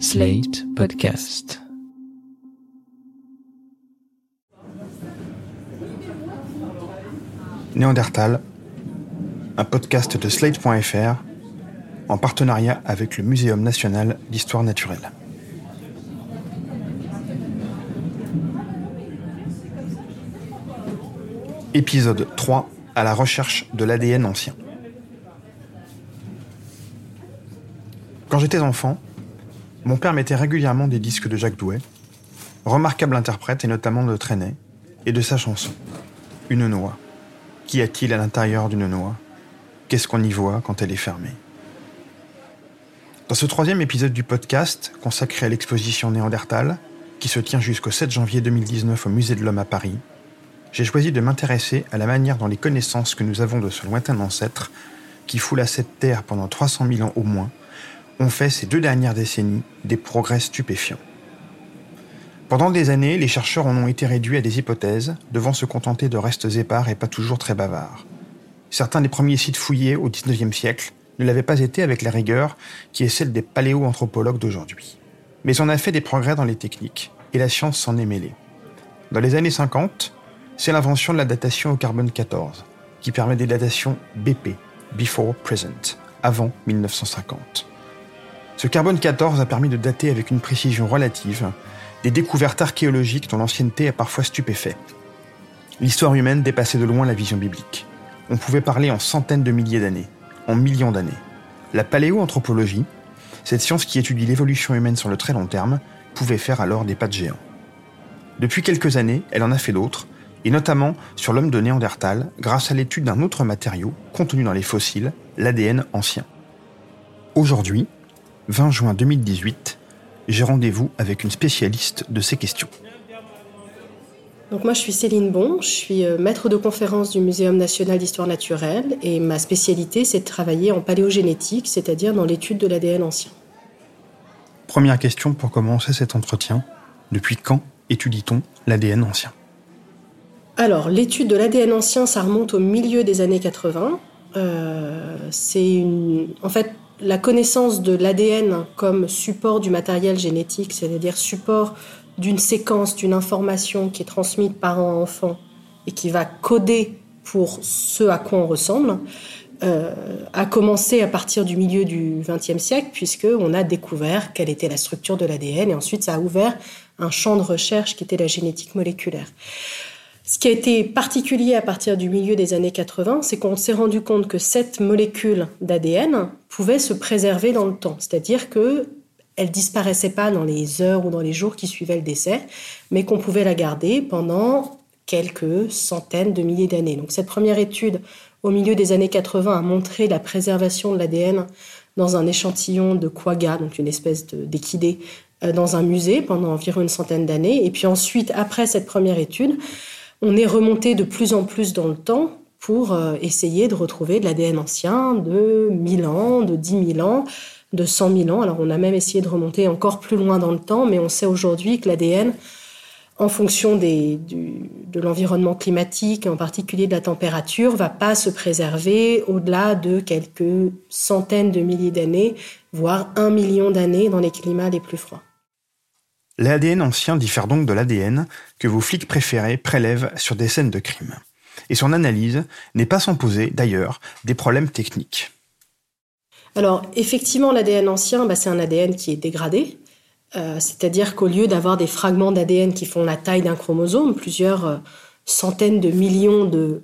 Slate Podcast. Néandertal, un podcast de Slate.fr en partenariat avec le Muséum national d'histoire naturelle. Épisode 3 à la recherche de l'ADN ancien. Quand j'étais enfant, mon père mettait régulièrement des disques de Jacques Douai, remarquable interprète et notamment de Trenet, et de sa chanson, Une noix. Qu'y a-t-il à l'intérieur d'une noix? Qu'est-ce qu'on y voit quand elle est fermée? Dans ce troisième épisode du podcast, consacré à l'exposition Néandertal, qui se tient jusqu'au 7 janvier 2019 au Musée de l'Homme à Paris, j'ai choisi de m'intéresser à la manière dont les connaissances que nous avons de ce lointain ancêtre, qui foula cette terre pendant 300 000 ans au moins, ont fait ces deux dernières décennies des progrès stupéfiants. Pendant des années, les chercheurs en ont été réduits à des hypothèses, devant se contenter de restes épars et pas toujours très bavards. Certains des premiers sites fouillés au XIXe siècle ne l'avaient pas été avec la rigueur qui est celle des paléoanthropologues d'aujourd'hui. Mais on a fait des progrès dans les techniques, et la science s'en est mêlée. Dans les années 50, c'est l'invention de la datation au carbone 14, qui permet des datations BP, Before Present, avant 1950. Ce carbone 14 a permis de dater avec une précision relative des découvertes archéologiques dont l'ancienneté a parfois stupéfait. L'histoire humaine dépassait de loin la vision biblique. On pouvait parler en centaines de milliers d'années, en millions d'années. La paléoanthropologie, cette science qui étudie l'évolution humaine sur le très long terme, pouvait faire alors des pas de géant. Depuis quelques années, elle en a fait d'autres, et notamment sur l'homme de Néandertal grâce à l'étude d'un autre matériau contenu dans les fossiles, l'ADN ancien. Aujourd'hui, 20 juin 2018, j'ai rendez-vous avec une spécialiste de ces questions. Donc moi je suis Céline Bon, je suis euh, maître de conférence du Muséum national d'histoire naturelle et ma spécialité c'est de travailler en paléogénétique, c'est-à-dire dans l'étude de l'ADN ancien. Première question pour commencer cet entretien. Depuis quand étudie-t-on l'ADN ancien? Alors l'étude de l'ADN ancien ça remonte au milieu des années 80. Euh, c'est une... En fait la connaissance de l'ADN comme support du matériel génétique, c'est-à-dire support d'une séquence, d'une information qui est transmise par un enfant et qui va coder pour ce à quoi on ressemble, euh, a commencé à partir du milieu du XXe siècle, puisqu'on a découvert quelle était la structure de l'ADN, et ensuite ça a ouvert un champ de recherche qui était la génétique moléculaire. Ce qui a été particulier à partir du milieu des années 80, c'est qu'on s'est rendu compte que cette molécule d'ADN pouvait se préserver dans le temps, c'est-à-dire que elle disparaissait pas dans les heures ou dans les jours qui suivaient le décès, mais qu'on pouvait la garder pendant quelques centaines de milliers d'années. Donc cette première étude au milieu des années 80 a montré la préservation de l'ADN dans un échantillon de quagga, donc une espèce d'équidé, euh, dans un musée pendant environ une centaine d'années. Et puis ensuite, après cette première étude, on est remonté de plus en plus dans le temps pour euh, essayer de retrouver de l'ADN ancien de 1000 ans, de 10 000 ans, de 100 000 ans. Alors on a même essayé de remonter encore plus loin dans le temps, mais on sait aujourd'hui que l'ADN, en fonction de l'environnement climatique, en particulier de la température, va pas se préserver au-delà de quelques centaines de milliers d'années, voire un million d'années dans les climats les plus froids. L'ADN ancien diffère donc de l'ADN que vos flics préférés prélèvent sur des scènes de crime. Et son analyse n'est pas sans poser, d'ailleurs, des problèmes techniques. Alors, effectivement, l'ADN ancien, bah, c'est un ADN qui est dégradé. Euh, c'est-à-dire qu'au lieu d'avoir des fragments d'ADN qui font la taille d'un chromosome, plusieurs euh, centaines de millions de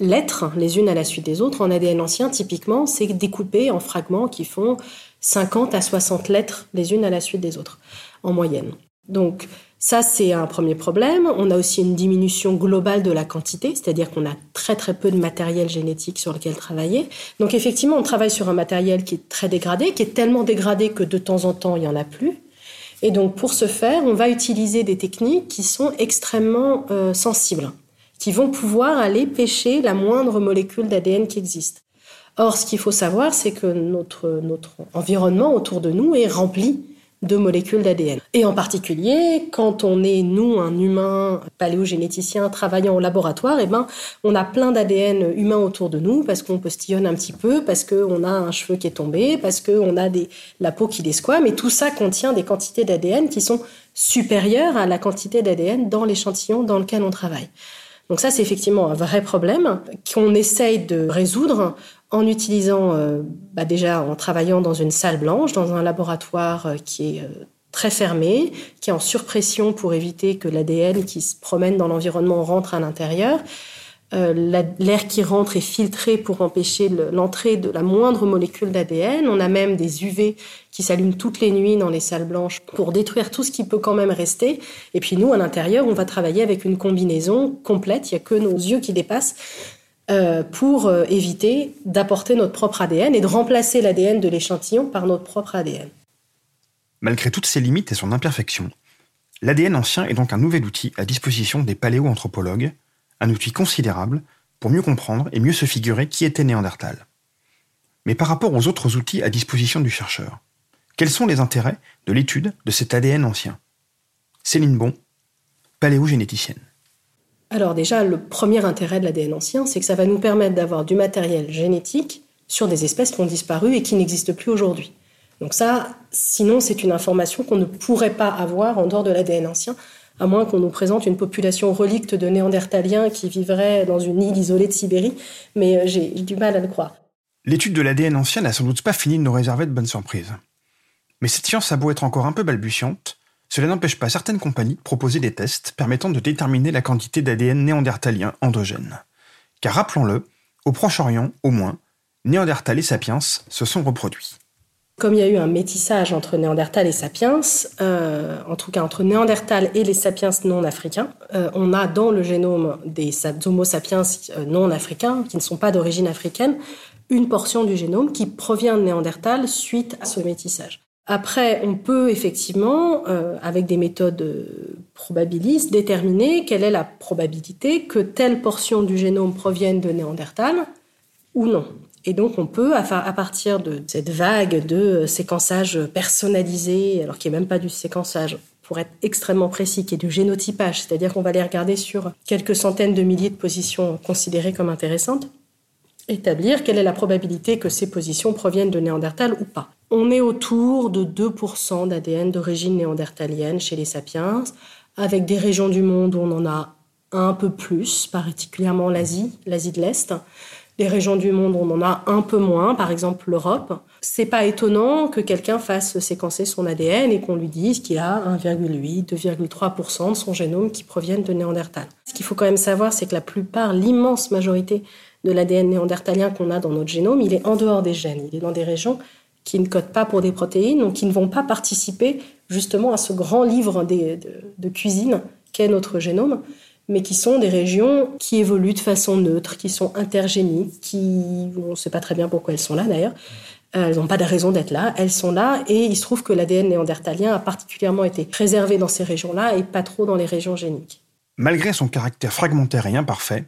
lettres les unes à la suite des autres, en ADN ancien, typiquement, c'est découpé en fragments qui font 50 à 60 lettres les unes à la suite des autres en moyenne. Donc ça, c'est un premier problème. On a aussi une diminution globale de la quantité, c'est-à-dire qu'on a très très peu de matériel génétique sur lequel travailler. Donc effectivement, on travaille sur un matériel qui est très dégradé, qui est tellement dégradé que de temps en temps, il n'y en a plus. Et donc pour ce faire, on va utiliser des techniques qui sont extrêmement euh, sensibles, qui vont pouvoir aller pêcher la moindre molécule d'ADN qui existe. Or, ce qu'il faut savoir, c'est que notre, notre environnement autour de nous est rempli de molécules d'ADN. Et en particulier, quand on est, nous, un humain paléogénéticien travaillant au laboratoire, eh ben, on a plein d'ADN humain autour de nous parce qu'on postillonne un petit peu, parce qu'on a un cheveu qui est tombé, parce qu'on a des, la peau qui desquame, et tout ça contient des quantités d'ADN qui sont supérieures à la quantité d'ADN dans l'échantillon dans lequel on travaille. Donc ça, c'est effectivement un vrai problème qu'on essaye de résoudre en utilisant, euh, bah déjà en travaillant dans une salle blanche, dans un laboratoire euh, qui est euh, très fermé, qui est en surpression pour éviter que l'ADN qui se promène dans l'environnement rentre à l'intérieur. L'air qui rentre est filtré pour empêcher l'entrée de la moindre molécule d'ADN. On a même des UV qui s'allument toutes les nuits dans les salles blanches pour détruire tout ce qui peut quand même rester. Et puis nous, à l'intérieur, on va travailler avec une combinaison complète. Il n'y a que nos yeux qui dépassent euh, pour euh, éviter d'apporter notre propre ADN et de remplacer l'ADN de l'échantillon par notre propre ADN. Malgré toutes ses limites et son imperfection, l'ADN ancien est donc un nouvel outil à disposition des paléoanthropologues, un outil considérable pour mieux comprendre et mieux se figurer qui était Néandertal. Mais par rapport aux autres outils à disposition du chercheur, quels sont les intérêts de l'étude de cet ADN ancien? Céline Bon, paléogénéticienne. Alors déjà, le premier intérêt de l'ADN ancien, c'est que ça va nous permettre d'avoir du matériel génétique sur des espèces qui ont disparu et qui n'existent plus aujourd'hui. Donc ça, sinon, c'est une information qu'on ne pourrait pas avoir en dehors de l'ADN ancien, à moins qu'on nous présente une population relicte de néandertaliens qui vivraient dans une île isolée de Sibérie, mais euh, j'ai du mal à le croire. L'étude de l'ADN ancien n'a sans doute pas fini de nous réserver de bonnes surprises. Mais cette science a beau être encore un peu balbutiante, cela n'empêche pas certaines compagnies de proposer des tests permettant de déterminer la quantité d'ADN néandertalien endogène. Car rappelons-le, au Proche-Orient, au moins, Néandertal et Sapiens se sont reproduits. Comme il y a eu un métissage entre Néandertal et Sapiens, euh, en tout cas entre Néandertal et les Sapiens non africains, euh, on a dans le génome des Homo sapiens euh, non africains, qui ne sont pas d'origine africaine, une portion du génome qui provient de Néandertal suite à ce métissage. Après, on peut effectivement, avec des méthodes probabilistes, déterminer quelle est la probabilité que telle portion du génome provienne de Néandertal ou non. Et donc, on peut, à partir de cette vague de euh, séquençage personnalisé, alors n'y a même pas du séquençage, pour être extrêmement précis, qui est du génotypage, c'est-à-dire qu'on va les regarder sur quelques centaines de milliers de positions considérées comme intéressantes, établir quelle est la probabilité que ces positions proviennent de Néandertal ou pas. On est autour de 2% d'ADN d'origine néandertalienne chez les sapiens, avec des régions du monde où on en a un peu plus, particulièrement l'Asie, l'Asie de l'Est. Des régions du monde on en a un peu moins, par exemple l'Europe. C'est pas étonnant que quelqu'un fasse séquencer son ADN et qu'on lui dise qu'il a 1,8, 2,3% de son génome qui proviennent de Néandertal. Ce qu'il faut quand même savoir, c'est que la plupart, l'immense majorité de l'ADN néandertalien qu'on a dans notre génome, il est en dehors des gènes. Il est dans des régions qui ne codent pas pour des protéines, donc qui ne vont pas participer justement à ce grand livre de, cuisine qu'est notre génome, mais qui sont des régions qui évoluent de façon neutre, qui sont intergéniques, qui, on ne sait pas très bien pourquoi elles sont là d'ailleurs, euh, elles n'ont pas de raison d'être là, elles sont là, et il se trouve que l'ADN néandertalien a particulièrement été préservé dans ces régions-là et pas trop dans les régions géniques. Malgré son caractère fragmentaire et imparfait,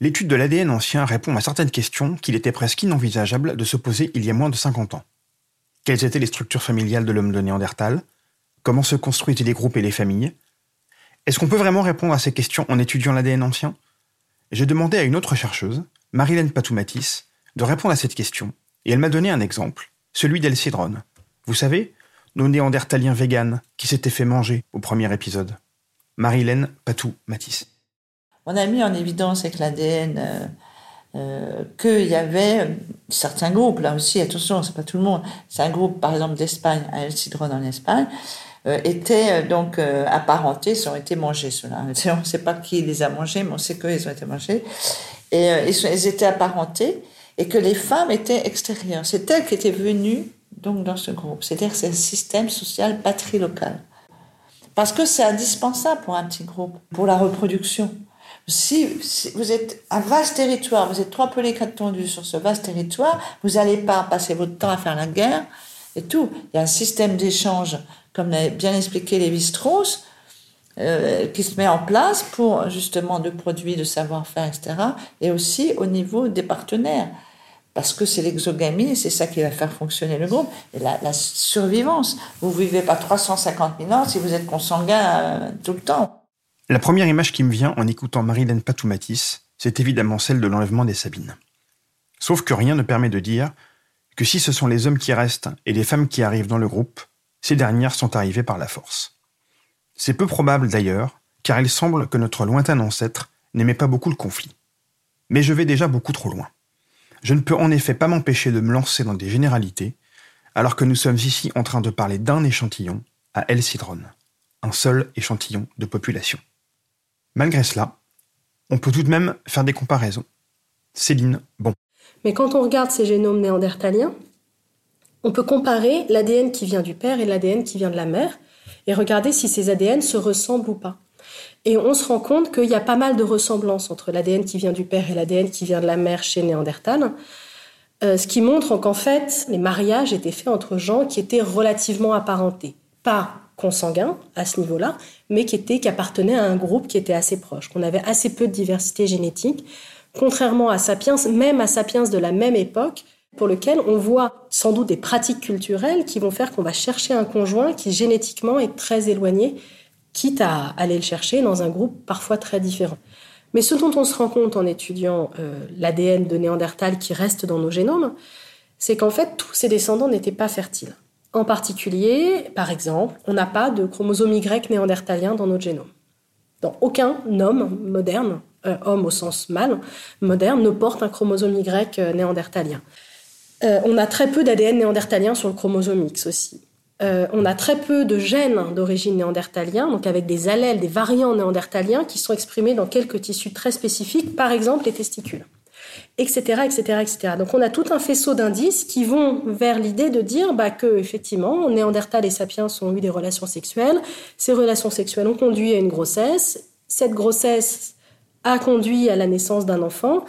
l'étude de l'ADN ancien répond à certaines questions qu'il était presque inenvisageable de se poser il y a moins de 50 ans. Quelles étaient les structures familiales de l'homme de Néandertal? Comment se construisaient les groupes et les familles? Est-ce qu'on peut vraiment répondre à ces questions en étudiant l'ADN ancien? J'ai demandé à une autre chercheuse, Marilène Patoumatis, de répondre à cette question, et elle m'a donné un exemple, celui d'Elcédrone. Vous savez, nos néandertaliens véganes qui s'étaient fait manger au premier épisode. Marilène Patou-Matisse. On a mis en évidence avec l'ADN euh, euh, qu'il y avait certains groupes, là aussi, attention, c'est pas tout le monde, c'est un groupe, par exemple, d'Espagne, à El en Espagne, euh, étaient euh, donc apparentés, ils ont été mangés, ceux-là. On ne sait pas qui les a mangés, mais on sait qu'ils ont été mangés. Et ils, étaient apparentés, et que les femmes étaient extérieures. C'est elles qui étaient venues donc dans ce groupe. C'est-à-dire c'est un système social patrilocal. Parce que c'est indispensable pour un petit groupe, pour la reproduction si, vous êtes un vaste territoire, vous êtes trois pelés tendus sur ce vaste territoire, vous n'allez pas passer votre temps à faire la guerre et tout. Il y a un système d'échange, comme l'a bien expliqué Lévi-Strauss, euh, qui se met en place pour justement de produits, de savoir-faire, etc. Et aussi au niveau des partenaires. parce que c'est l'exogamie, c'est ça qui va faire fonctionner le groupe, et la, survivance. Vous vivez pas 350 000 ans si vous êtes consanguin euh, tout le temps. La première image qui me vient en écoutant Marilène Patoumatis, c'est évidemment celle de l'enlèvement des Sabines. Sauf que rien ne permet de dire que si ce sont les hommes qui restent et les femmes qui arrivent dans le groupe, ces dernières sont arrivées par la force. C'est peu probable d'ailleurs, car il semble que notre lointain ancêtre n'aimait pas beaucoup le conflit. Mais je vais déjà beaucoup trop loin. Je ne peux en effet pas m'empêcher de me lancer dans des généralités, alors que nous sommes ici en train de parler d'un échantillon à El Cidron, un seul échantillon de population. Malgré cela, on peut tout de même faire des comparaisons. Céline, bon. Mais quand on regarde ces génomes néandertaliens, on peut comparer l'ADN qui vient du père et l'ADN qui vient de la mère et regarder si ces ADN se ressemblent ou pas. Et on se rend compte qu'il y a pas mal de ressemblances entre l'ADN qui vient du père et l'ADN qui vient de la mère chez Néandertal, euh, ce qui montre qu'en fait, les mariages étaient faits entre gens qui étaient relativement apparentés. Pas consanguins à ce niveau-là, mais qui, étaient, qui appartenaient à un groupe qui était assez proche, qu'on avait assez peu de diversité génétique, contrairement à Sapiens, même à Sapiens de la même époque, pour lequel on voit sans doute des pratiques culturelles qui vont faire qu'on va chercher un conjoint qui génétiquement est très éloigné, quitte à aller le chercher dans un groupe parfois très différent. Mais ce dont on se rend compte en étudiant euh, l'ADN de Néandertal qui reste dans nos génomes, c'est qu'en fait tous ces descendants n'étaient pas fertiles. En particulier, par exemple, on n'a pas de chromosome Y néandertalien dans notre génome. Dans aucun homme moderne, euh, homme au sens mâle, moderne, ne porte un chromosome Y euh, néandertalien. Euh, on a très peu d'ADN néandertalien sur le chromosome X aussi. Euh, on a très peu de gènes d'origine néandertalien, donc avec des allèles, des variants néandertaliens qui sont exprimés dans quelques tissus très spécifiques, par exemple les testicules, etc., etc.. Donc on a tout un faisceau d'indices qui vont vers l'idée de dire bah, que effectivement, Néandertal et Sapiens ont eu des relations sexuelles. Ces relations sexuelles ont conduit à une grossesse. Cette grossesse a conduit à la naissance d'un enfant.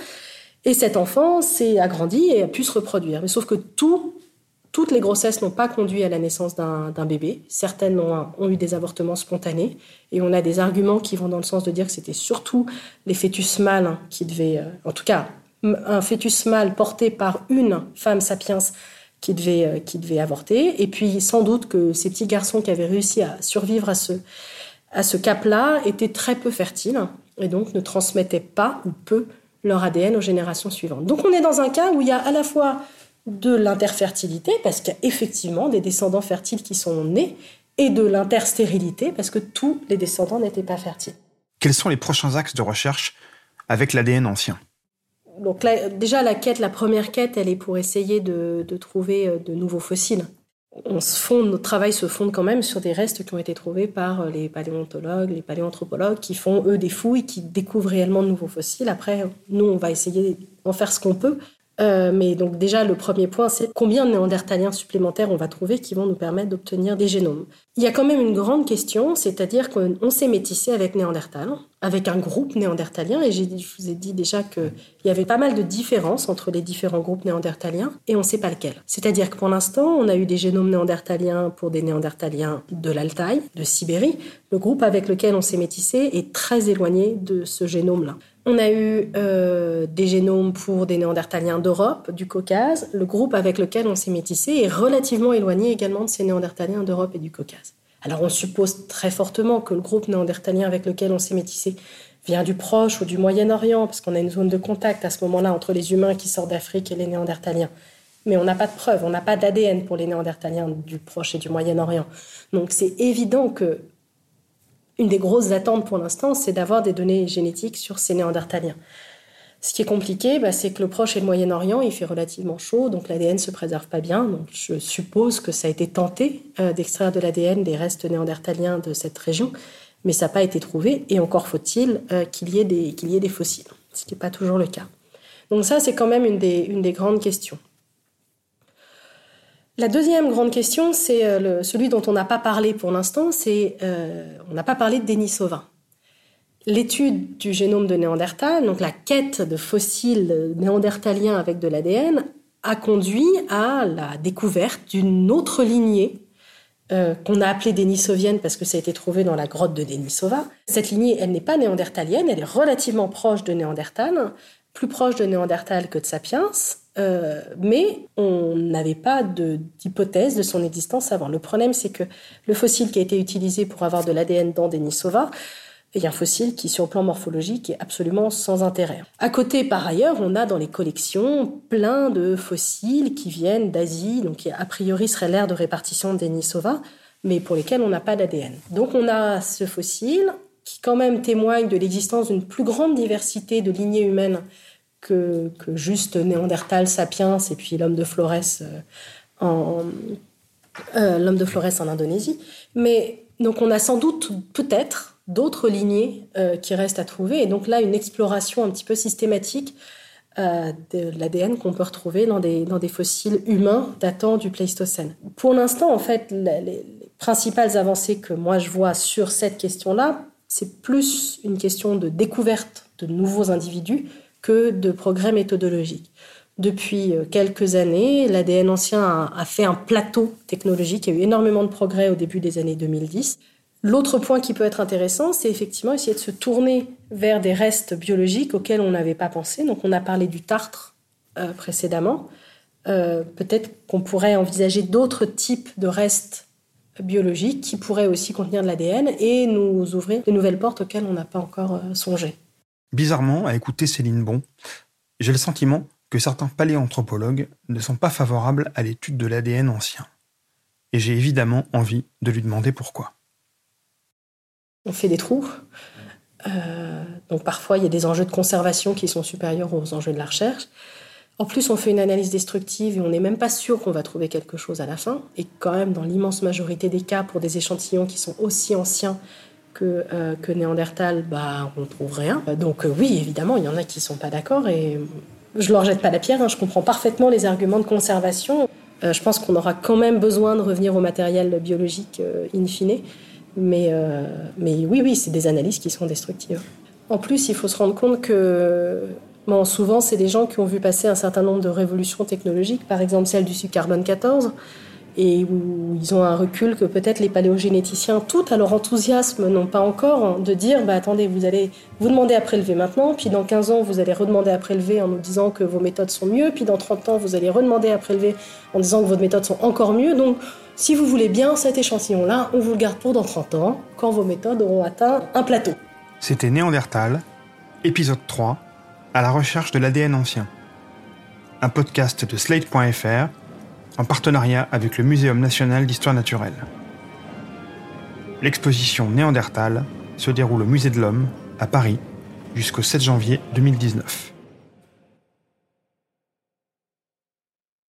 Et cet enfant s'est agrandi et a pu se reproduire. Mais sauf que toutes les grossesses n'ont pas conduit à la naissance d'un bébé. Certaines ont, eu des avortements spontanés. Et on a des arguments qui vont dans le sens de dire que c'était surtout les fœtus mâles qui devaient, euh, en tout cas, un fœtus mâle porté par une femme sapiens qui devait, euh, qui devait avorter. Et puis sans doute que ces petits garçons qui avaient réussi à survivre à ce, à ce cap-là étaient très peu fertiles et donc ne transmettaient pas ou peu leur ADN aux générations suivantes. Donc on est dans un cas où il y a à la fois de l'interfertilité, parce qu'il y a effectivement des descendants fertiles qui sont nés, et de l'interstérilité, parce que tous les descendants n'étaient pas fertiles. Quels sont les prochains axes de recherche avec l'ADN ancien? Donc déjà la quête, la première quête, elle est pour essayer de trouver euh, de nouveaux fossiles on se fonde, notre travail se fonde quand même sur des restes qui ont été trouvés par euh, les paléontologues, les paléanthropologues, qui font eux des fouilles, qui découvrent réellement de nouveaux fossiles. Après, nous, on va essayer d'en faire ce qu'on peut. Euh, mais donc déjà, le premier point, c'est combien de néandertaliens supplémentaires on va trouver qui vont nous permettre d'obtenir des génomes. Il y a quand même une grande question, c'est-à-dire qu'on s'est métissé avec Néandertal, avec un groupe néandertalien, et je vous ai dit déjà qu'il y avait pas mal de différences entre les différents groupes néandertaliens, et on ne sait pas lequel. C'est-à-dire que pour l'instant, on a eu des génomes néandertaliens pour des néandertaliens de l'Altaï, de Sibérie. Le groupe avec lequel on s'est métissé est très éloigné de ce génome-là. On a eu euh, des génomes pour des néandertaliens d'Europe, du Caucase. Le groupe avec lequel on s'est métissé est relativement éloigné également de ces néandertaliens d'Europe et du Caucase. Alors on suppose très fortement que le groupe néandertalien avec lequel on s'est métissé vient du Proche ou du Moyen-Orient, parce qu'on a une zone de contact à ce moment-là entre les humains qui sortent d'Afrique et les néandertaliens. Mais on n'a pas de preuves, on n'a pas d'ADN pour les néandertaliens du Proche et du Moyen-Orient. Donc c'est évident que une des grosses attentes pour l'instant, c'est d'avoir des données génétiques sur ces néandertaliens. Ce qui est compliqué, bah, c'est que le Proche et le Moyen-Orient, il fait relativement chaud, donc l'ADN se préserve pas bien. Donc je suppose que ça a été tenté euh, d'extraire de l'ADN des restes néandertaliens de cette région, mais ça n'a pas été trouvé. Et encore faut-il euh, qu'il y, ait des, qu'il y ait des fossiles, ce qui n'est pas toujours le cas. Donc ça, c'est quand même une des, une des grandes questions. La deuxième grande question, c'est euh, celui dont on n'a pas parlé pour l'instant, c'est euh, on n'a pas parlé de Denisova. L'étude du génome de Néandertal, donc la quête de fossiles néandertaliens avec de l'ADN, a conduit à la découverte d'une autre lignée euh, qu'on a appelée dénisovienne parce que ça a été trouvé dans la grotte de Denisova. Cette lignée, elle n'est pas néandertalienne, elle est relativement proche de Néandertal, plus proche de Néandertal que de Sapiens, euh, mais on n'avait pas d'hypothèse de, son existence avant. Le problème, c'est que le fossile qui a été utilisé pour avoir de l'ADN dans Denisova est un fossile qui, sur le plan morphologique, est absolument sans intérêt. À côté, par ailleurs, on a dans les collections plein de fossiles qui viennent d'Asie, donc qui a priori serait l'aire de répartition de Denisova, mais pour lesquels on n'a pas d'ADN. Donc on a ce fossile qui quand même témoigne de l'existence d'une plus grande diversité de lignées humaines que, juste Néandertal, Sapiens et puis l'homme de Flores euh, en euh, l'homme de Flores en Indonésie. Mais donc on a sans doute peut-être d'autres lignées euh, qui restent à trouver et donc là une exploration un petit peu systématique de l'ADN qu'on peut retrouver dans des, dans des fossiles humains datant du Pléistocène. Pour l'instant, en fait, les principales avancées que moi je vois sur cette question-là, c'est plus une question de découverte de nouveaux individus que de progrès méthodologiques. Depuis euh, quelques années, l'ADN ancien a, fait un plateau technologique. Il y a eu énormément de progrès au début des années 2010. L'autre point qui peut être intéressant, c'est effectivement essayer de se tourner vers des restes biologiques auxquels on n'avait pas pensé. Donc on a parlé du tartre euh, précédemment. Euh, peut-être qu'on pourrait envisager d'autres types de restes biologiques qui pourraient aussi contenir de l'ADN et nous ouvrir de nouvelles portes auxquelles on n'a pas encore songé. Bizarrement, à écouter Céline Bon, j'ai le sentiment que certains paléanthropologues ne sont pas favorables à l'étude de l'ADN ancien. Et j'ai évidemment envie de lui demander pourquoi. On fait des trous. Euh, donc parfois, il y a des enjeux de conservation qui sont supérieurs aux enjeux de la recherche. En plus, on fait une analyse destructive et on n'est même pas sûr qu'on va trouver quelque chose à la fin. Et quand même, dans l'immense majorité des cas, pour des échantillons qui sont aussi anciens que, euh, que Néandertal, bah, on trouve rien. Donc euh, oui, évidemment, il y en a qui sont pas d'accord et je leur jette pas la pierre. Hein, je comprends parfaitement les arguments de conservation. Euh, je pense qu'on aura quand même besoin de revenir au matériel biologique in fine. Mais, mais oui, oui, c'est des analyses qui sont destructives. En plus, il faut se rendre compte que souvent, c'est des gens qui ont vu passer un certain nombre de révolutions technologiques, par exemple celle du sucre carbone 14 et où ils ont un recul que peut-être les paléogénéticiens, tout à leur enthousiasme, n'ont pas encore, hein, de dire bah, attendez, vous allez vous demander à prélever maintenant, puis dans 15 ans, vous allez redemander à prélever en nous disant que vos méthodes sont mieux, puis dans 30 ans, vous allez redemander à prélever en disant que vos méthodes sont encore mieux. Donc, si vous voulez bien cet échantillon-là, on vous le garde pour dans 30 ans, quand vos méthodes auront atteint un plateau. C'était Néandertal, épisode 3, à la recherche de l'ADN ancien. Un podcast de Slate.fr en partenariat avec le Muséum national d'histoire naturelle. L'exposition Néandertal se déroule au Musée de l'Homme, à Paris, jusqu'au 7 janvier 2019.